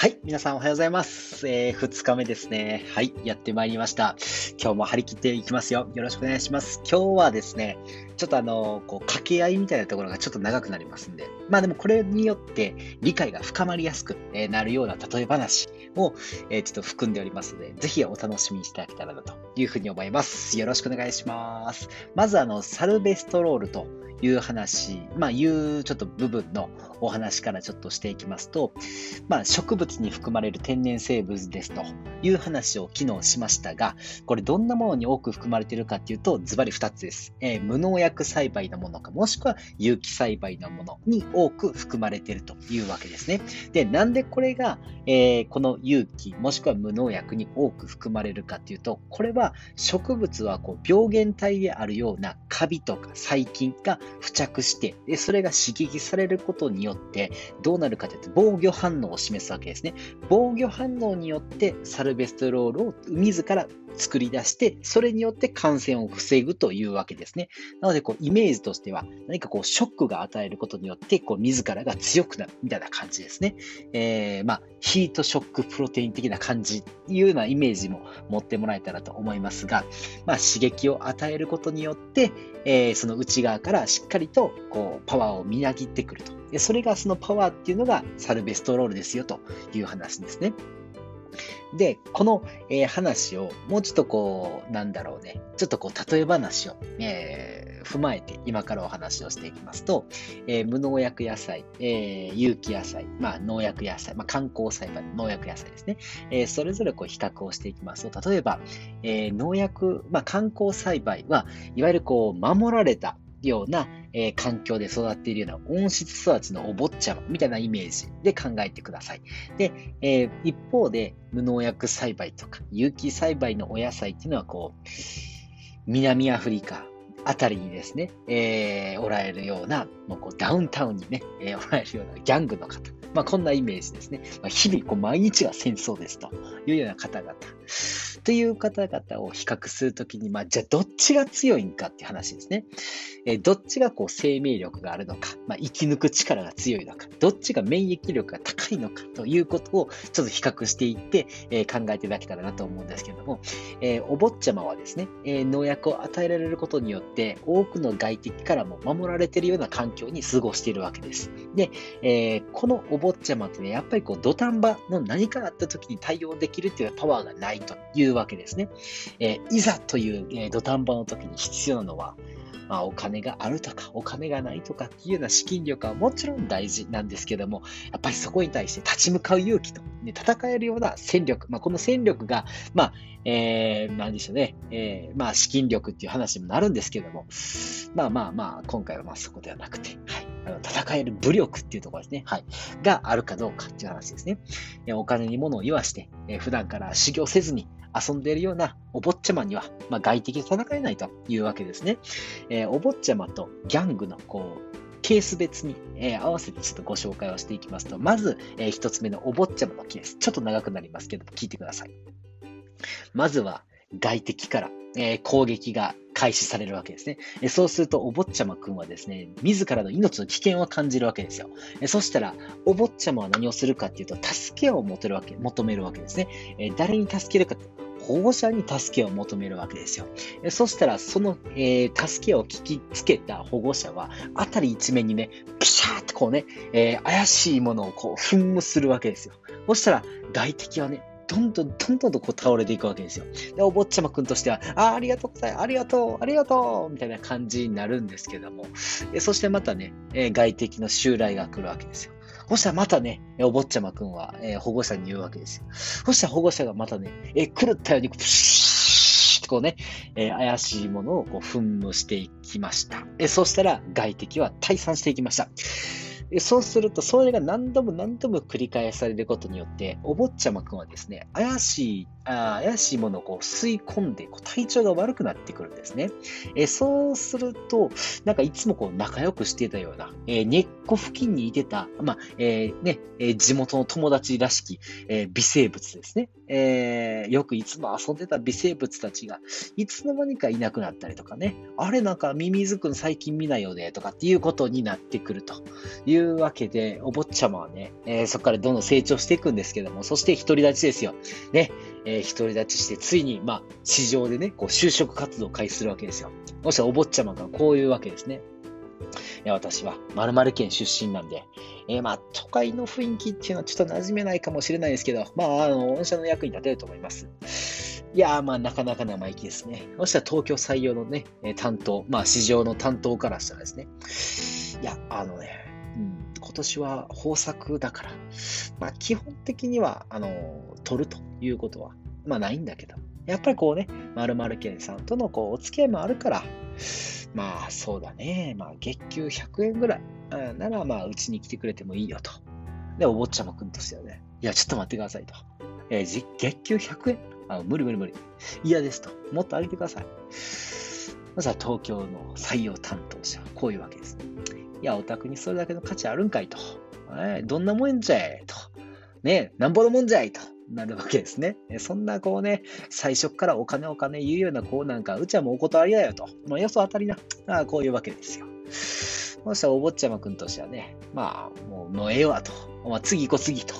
はい。皆さんおはようございます。えー、2日目ですね。はい。やってまいりました。今日も張り切っていきますよ。よろしくお願いします。今日はですね、ちょっとあの、こう、掛け合いみたいなところがちょっと長くなりますんで、まあでもこれによって理解が深まりやすくなるような例え話を、え、ちょっと含んでおりますので、ぜひお楽しみにしていただけたらなというふうに思います。よろしくお願いします。まずあの、サルベストロールという話、まあ、いうちょっと部分のお話からちょっとしていきますと、まあ、植物に含まれる天然成分ですという話を昨日しましたが、これどんなものに多く含まれているかっていうと、ズバリ2つです。えー、無農薬栽培のものか、もしくは有機栽培のものに多く含まれているというわけですね。で、なんでこれが、えー、この有機、もしくは無農薬に多く含まれるかっていうと、これは植物はこう病原体であるようなカビとか細菌が付着して、でそれが刺激されることによって、どうなるかというと、防御反応を示すわけですね。防御反応によって、サルベストロールを自ら作り出して、それによって感染を防ぐというわけですね。なので、こう、イメージとしては、何かこう、ショックが与えることによって、こう、自らが強くなるみたいな感じですね。えー、まあ、ヒートショックプロテイン的な感じいうようなイメージも持ってもらえたらと思いますが、まあ、刺激を与えることによって、えー、その内側からしっかりと、こう、パワーをみなぎってくると。でそれがそのパワーっていうのがサルベストロールですよという話ですね。で、この、えー、話をもうちょっとこう、なんだろうね、ちょっとこう、例え話を、えー、踏まえて今からお話をしていきますと、えー、無農薬野菜、え有機野菜、まあ、農薬野菜、まあ、観光栽培農薬野菜ですね、えそれぞれこう比較をしていきますと、例えば、え農薬、まあ、観光栽培はいわゆるこう、守られたような、えー、環境で育っているような温室育ちのお坊ちゃまみたいなイメージで考えてください。で、えー、一方で無農薬栽培とか有機栽培のお野菜っていうのはこう、南アフリカあたりにですね、えー、おられるような、もうこうダウンタウンにね、えー、おられるようなギャングの方。まあ、こんなイメージですね。まあ、日々こう毎日が戦争ですというような方々。という方々を比較するときに、まあ、じゃあどっちが強いんかっていう話ですね。えー、どっちがこう生命力があるのか、まあ、生き抜く力が強いのか、どっちが免疫力が高いのかということをちょっと比較していって、えー、考えていただけたらなと思うんですけれども、えー、お坊ちゃまはですね、え農薬を与えられることによって多くの外敵からも守られているような環境に過ごしているわけです。で、えこのお坊ちゃまってね、やっぱりこう土壇場の何かあった時に対応できるっていうパワーがないというわけですね。えー、いざという、えー、土壇場の時に必要なのは、まあ、お金があるとか、お金がないとかっていうような資金力はもちろん大事なんですけども、やっぱりそこに対して立ち向かう勇気と、ね、戦えるような戦力、まあ、この戦力が、まあ、えー、なんでしょうね、えー、まあ、資金力っていう話にもなるんですけども、まあまあまあ、今回はまあそこではなくて、はい。戦える武力っていうところですね。はい。があるかどうかっていう話ですね。お金に物を言わして、え普段から修行せずに、遊んでいるようなお坊ちゃまには、まあ、外敵で戦えないというわけですね。え、お坊ちゃまとギャングのこうケース別に、えー、合わせてちょっとご紹介をしていきますと、まず、えー、一つ目のお坊ちゃまのケース。ちょっと長くなりますけど聞いてください。まずは、外敵から、えー、攻撃が開始されるわけですね。そうすると、お坊ちゃまくんはですね、自らの命の危険を感じるわけですよ。そしたら、お坊ちゃまは何をするかっていうと、助けを求めるわけ求めるわけですね。誰に助けるか保護者に助けを求めるわけですよ。そしたら、その、えー、助けを聞きつけた保護者は、辺り一面にね、ピシャーってこうね、えー、怪しいものをこう、噴霧するわけですよ。そしたら、外敵はね、どんどんどんどんとこう倒れていくわけですよ。で、お坊ちゃまくんとしては、あありがとうございます、ありがとう、ありがとうみたいな感じになるんですけども、そしてまたね、え、外敵の襲来が来るわけですよ。そしたらまたね、お坊ちゃまくんは、え、保護者に言うわけですよ。そしたら保護者がまたね、え、狂ったように、プシーッとこうね、え、怪しいものをこう噴霧していきました。えそしたら外敵は退散していきました。そうすると、それが何度も何度も繰り返されることによって、お坊ちゃまくんはですね、怪しい、あ怪しいものをこう吸い込んで体調が悪くなってくるんですね。えそうすると、なんかいつもこう仲良くしてたような、えー、根っこ付近にいてた、まあ、えー、ね、えー、地元の友達らしき、え微生物ですね。えー、よくいつも遊んでた微生物たちが、いつの間にかいなくなったりとかね、あれなんかミミズくん最近見ないよね、とかっていうことになってくるというわけで、お坊ちゃまはね、えー、そこからどんどん成長していくんですけども、そして独り立ちですよ。ね、えー、独り立ちして、ついに、まあ、市場でね、こう就職活動を開始するわけですよ。そしお坊ちゃまがこういうわけですね。いや私は〇〇県出身なんで、えー、まあ、都会の雰囲気っていうのはちょっと馴染めないかもしれないですけど、まあ、あの、御社の役に立てると思います。いやー、まあ、なかなか生意気ですね。そしたら東京採用のね、担当、まあ、市場の担当からしたらですね、いや、あのね、うん、今年は豊作だから、まあ、基本的には、あの、取るということは、まあ、ないんだけど、やっぱりこうね、〇〇県さんとのこうお付き合いもあるから、まあそうだね、まあ月給100円ぐらいならまあうちに来てくれてもいいよと。で、お坊ちゃまくんとしてはね、いや、ちょっと待ってくださいと。えー、月給100円？あ無理無理無理。嫌ですと。もっと上げてください。まずは東京の採用担当者はこういうわけです。いや、お宅にそれだけの価値あるんかいと。えー、どんなもんじゃいと。ねなんぼのもんじゃいと。なるわけですね。そんなこうね、最初からお金お金言うようなこうなんか、うちはもうお断りだよと。まあ、よそ当たりな。あこういうわけですよ。そしたらお坊ちゃまくんとしてはね、まあ、もう、もうええわと。まあ、次行こう次と。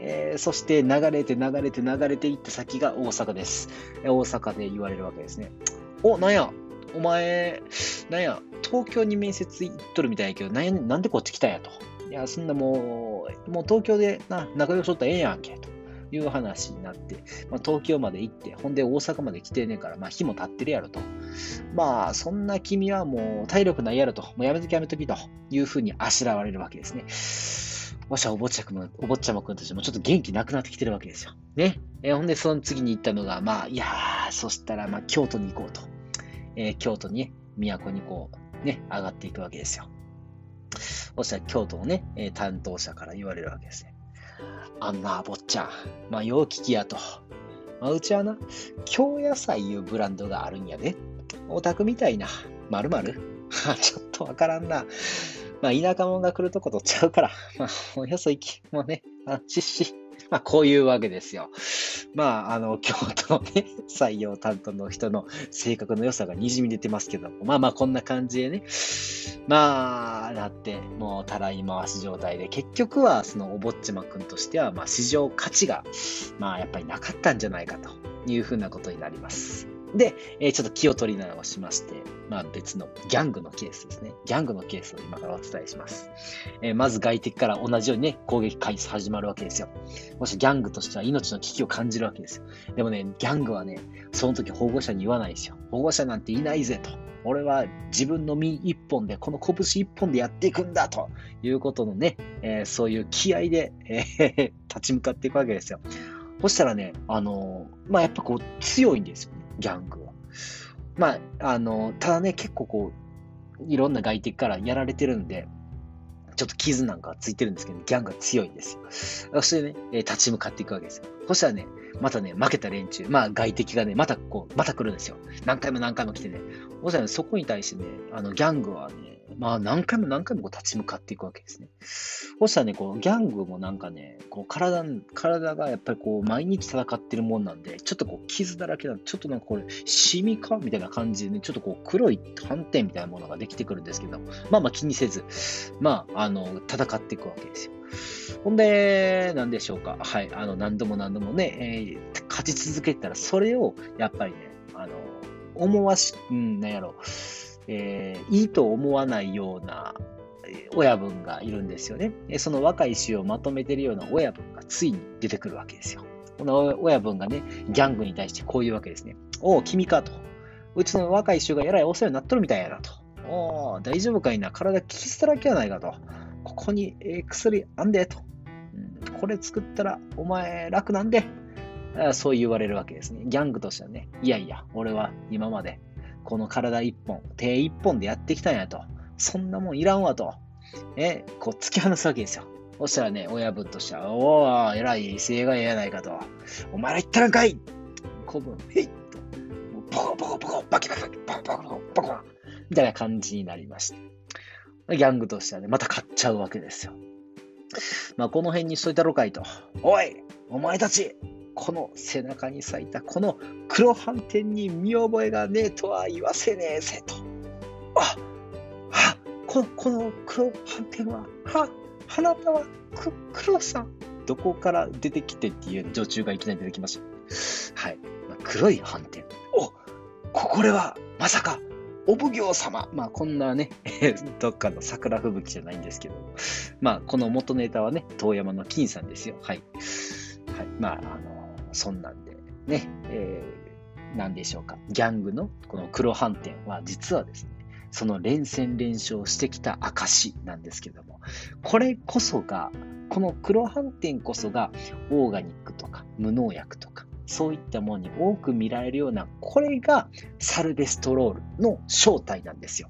えー、そして流れて流れて流れていった先が大阪です。大阪で言われるわけですね。お、なんや、お前、なんや、東京に面接行っとるみたいやけど、なんやなんでこっち来たんやと。いや、そんなもう、もう東京でな仲良しとったらええやんけ。いう話になって、まあ、東京まで行って、ほんで大阪まで来てねえから、まあ、日も経ってるやろと。まあ、そんな君はもう体力ないやろと。もうやめときやめときというふうにあしらわれるわけですね。わしはお坊ちゃま、お坊ちゃまくんとしてもちょっと元気なくなってきてるわけですよ。ね。えー、ほんで、その次に行ったのが、まあ、いやー、そしたら、まあ、京都に行こうと。えー、京都に、ね都にこう、ね、上がっていくわけですよ。そしたら京都のね、え担当者から言われるわけですね。あんな、坊ちゃん。まあ、よう聞きやと。まあ、うちはな、京野菜いうブランドがあるんやで。オタクみたいな、まるまる ちょっとわからんな。まあ、田舎者が来るとこ取っちゃうから。まあ、およそ行き。もうね、あ、しっし。まあ、こういうわけですよ。まあ、あの、京都のね、採用担当の人の性格の良さがにじみ出てますけども、まあまあ、こんな感じでね、まあ、なって、もう、たらい回し状態で、結局は、その、おぼっちまくんとしては、まあ、市場価値が、まあ、やっぱりなかったんじゃないかというふうなことになります。で、えー、ちょっと気を取り直しまして、まあ別のギャングのケースですね。ギャングのケースを今からお伝えします。えー、まず外敵から同じようにね、攻撃開始始まるわけですよ。もしギャングとしては命の危機を感じるわけですよ。でもね、ギャングはね、その時保護者に言わないですよ。保護者なんていないぜと。俺は自分の身一本で、この拳一本でやっていくんだということのね、えー、そういう気合で、えー、立ち向かっていくわけですよ。そしたらね、あの、まあ、やっぱこう強いんですよ。ギャングは。まあ、あの、ただね、結構こう、いろんな外敵からやられてるんで、ちょっと傷なんかついてるんですけど、ギャングが強いんですよ。そしてね、え立ち向かっていくわけですよ。そしたらね、またね、負けた連中、まあ外敵がね、またこう、また来るんですよ。何回も何回も来てね。そしたらね、そこに対してね、あの、ギャングはね、まあ何回も何回もこう立ち向かっていくわけですね。そしたらね、こうギャングもなんかね、こう体、体がやっぱりこう毎日戦ってるもんなんで、ちょっとこう傷だらけなちょっとなんかこれ、シミかみたいな感じでね、ちょっとこう黒い斑点みたいなものができてくるんですけど、まあまあ気にせず、まあ、あの、戦っていくわけですよ。ほんで、なんでしょうか。はい。あの、何度も何度もね、えー、勝ち続けたら、それを、やっぱりね、あの、思わし、うん、なんやろう、えー、いいと思わないような親分がいるんですよね。その若い衆をまとめてるような親分がついに出てくるわけですよ。この親分がね、ギャングに対してこういうわけですね。おお、君かと。うちの若い衆がえらいお世話になっとるみたいやなと。おお、大丈夫かいな。体傷だらけやないかと。ここに、え、薬あんでと、うん。これ作ったらお前楽なんで。そう言われるわけですね。ギャングとしてはね、いやいや、俺は今までこの体一本、手一本でやってきたんやと。そんなもんいらんわと。え、こう突き放すわけですよ。そしたらね、親分としては、おお、偉い威勢がええやないかと。お前ら言ったらんかい古文、へいと。ポコポコポコ、バキバキバキ、ポコポコポコ、ポコみたいな感じになりました。ギャングとしてはね、また買っちゃうわけですよ。まあ、この辺にしといたろかいと。おいお前たちこの背中に咲いたこの黒斑点に見覚えがねえとは言わせねえぜと。あはここの黒斑点は、はあなたはく黒さん。どこから出てきてっていう女中がいきなり出てきました。はい。まあ、黒い斑点。おこれはまさかお奉行様。まあ、こんなね、どっかの桜吹雪じゃないんですけど、まあ、この元ネタはね、遠山の金さんですよ。はい。はい。まあ、あの、そんなんで、ね、えー、なんでしょうか。ギャングのこの黒斑点は、実はですね、その連戦連勝してきた証なんですけども、これこそが、この黒斑点こそが、オーガニックとか無農薬とか、そういったものに多く見られるような、これがサルベストロールの正体なんですよ。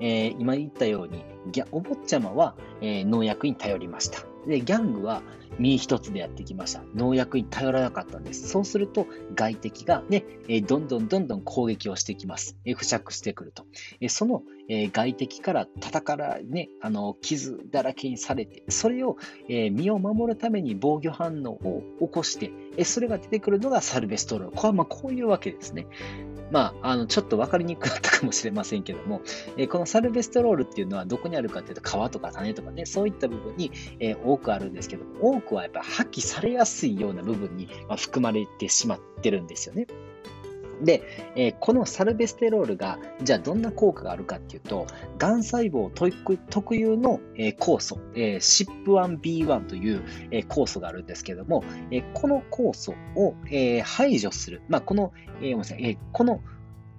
えー、今言ったように、お坊ちゃまは、えー、農薬に頼りました。で、ギャングは身一つでやってきました。農薬に頼らなかったんです。そうすると、外敵がね、どんどんどんどん攻撃をしてきます。付着してくると。その、外敵から戦からね、あの、傷だらけにされて、それを、身を守るために防御反応を起こして、それが出てくるのがサルベストロー。これはまあこういうわけですね。まあ、あの、ちょっと分かりにくかったかもしれませんけども、えー、このサルベストロールっていうのはどこにあるかっていうと、皮とか種とかね、そういった部分に、えー、多くあるんですけども、多くはやっぱ破棄されやすいような部分に、まあ、含まれてしまってるんですよね。で、えー、このサルベステロールが、じゃあどんな効果があるかっていうと、がん細胞特有の、えー、酵素、えー、SIP1B1 という、えー、酵素があるんですけども、えー、この酵素を、えー、排除する、まあ、この、えー、ごめんなさい、えー、この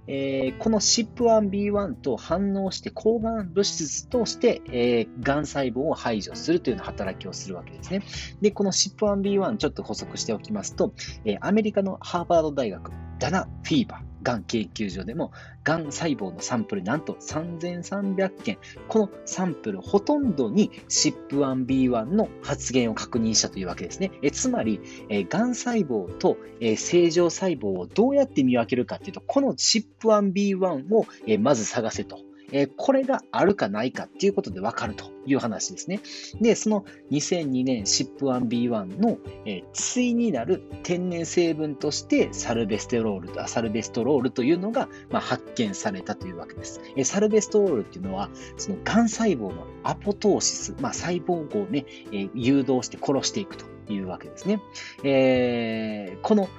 えー、この SIP1B1 と反応して抗がん物質として、えー、がん細胞を排除するというような働きをするわけですね。で、この SIP1B1 ちょっと補足しておきますと、えー、アメリカのハーバード大学ダナ・フィーバー、がん研究所でも、がん細胞のサンプルなんと3300件、このサンプルほとんどに SIP1B1 の発現を確認したというわけですね。えつまり、えがん細胞と、え正常細胞をどうやって見分けるかというと、この SIP1B1 を、えまず探せと。え、これがあるかないかっていうことでわかるという話ですね。で、その2002年 SIP1B1 の、えー、対になる天然成分としてサルベステロール、サルベストロールというのが、まあ、発見されたというわけです。えー、サルベストロールっていうのは、その癌細胞のアポトーシス、まあ、細胞をね、えー、誘導して殺していくと。いうわけですね。えー、この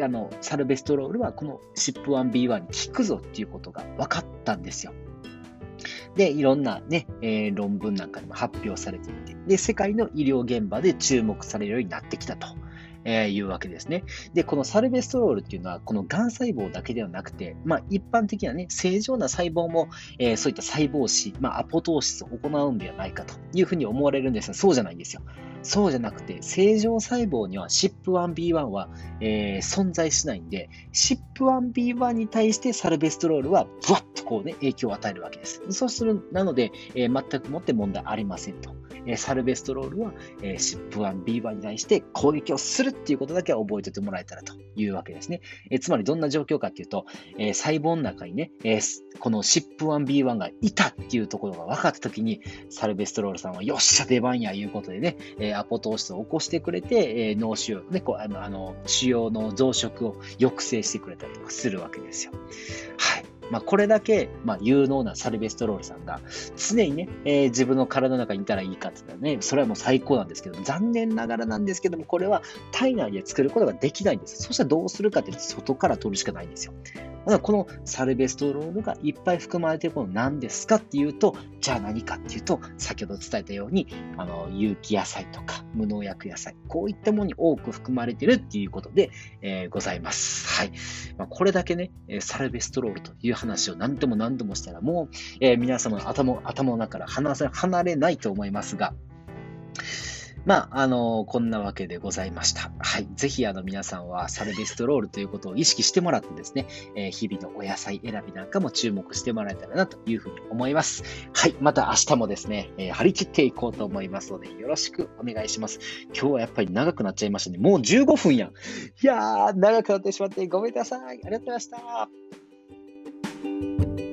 あのサルベストロールはこの SIP1B1 に効くぞっていうことが分かったんですよ。で、いろんなね、えー、論文なんかにも発表されていて、で、世界の医療現場で注目されるようになってきたと。えー、いうわけですね。で、このサルベストロールっていうのは、このがん細胞だけではなくて、まあ、一般的なね、正常な細胞も、えー、そういった細胞死、まあ、アポトーシスを行うんではないかというふうに思われるんですが、そうじゃないんですよ。そうじゃなくて、正常細胞には SIP1B1 は、えー、存在しないんで、SIP1B1 に対してサルベストロールは、ブワッとこうね、影響を与えるわけです。そうする、なので、えー、全くもって問題ありませんと。サルベストロールは、えー、SIP1B1 に対して攻撃をするっていうことだけは覚えておいてもらえたらというわけですね。え、つまりどんな状況かっていうと、え、細胞の中にね、えー、この SIP1B1 がいたっていうところが分かったときに、サルベストロールさんはよっしゃ出番やいうことでね、え、アポトーシスを起こしてくれて、え、脳腫瘍、ね、あのあの腫瘍の増殖を抑制してくれたりとかするわけですよ。はい。まあ、これだけ、まあ、有能なサルベストロールさんが常にね、えー、自分の体の中にいたらいいかって言ったらね、それはもう最高なんですけど、残念ながらなんですけども、これは体内で作ることができないんです。そしたらどうするかって外から取るしかないんですよ。だこのサルベストロールがいっぱい含まれているもの何ですかっていうと、じゃあ何かっていうと、先ほど伝えたように、あの、有機野菜とか無農薬野菜、こういったものに多く含まれているっていうことで、えー、ございます。はい。まあ、これだけね、サルベストロールという話を何度も何度もしたら、もう、えー、皆様の頭頭の中から離れないと思いますが、まあ、あの、こんなわけでございました。はい。ぜひ、あの、皆さんはサルベストロールということを意識してもらってですね、えー、日々のお野菜選びなんかも注目してもらえたらなというふうに思います。はい。また明日もですね、えー、張り切っていこうと思いますので、よろしくお願いします。今日はやっぱり長くなっちゃいましたね。もう15分やん。いやー、長くなってしまってごめんなさい。ありがとうございました。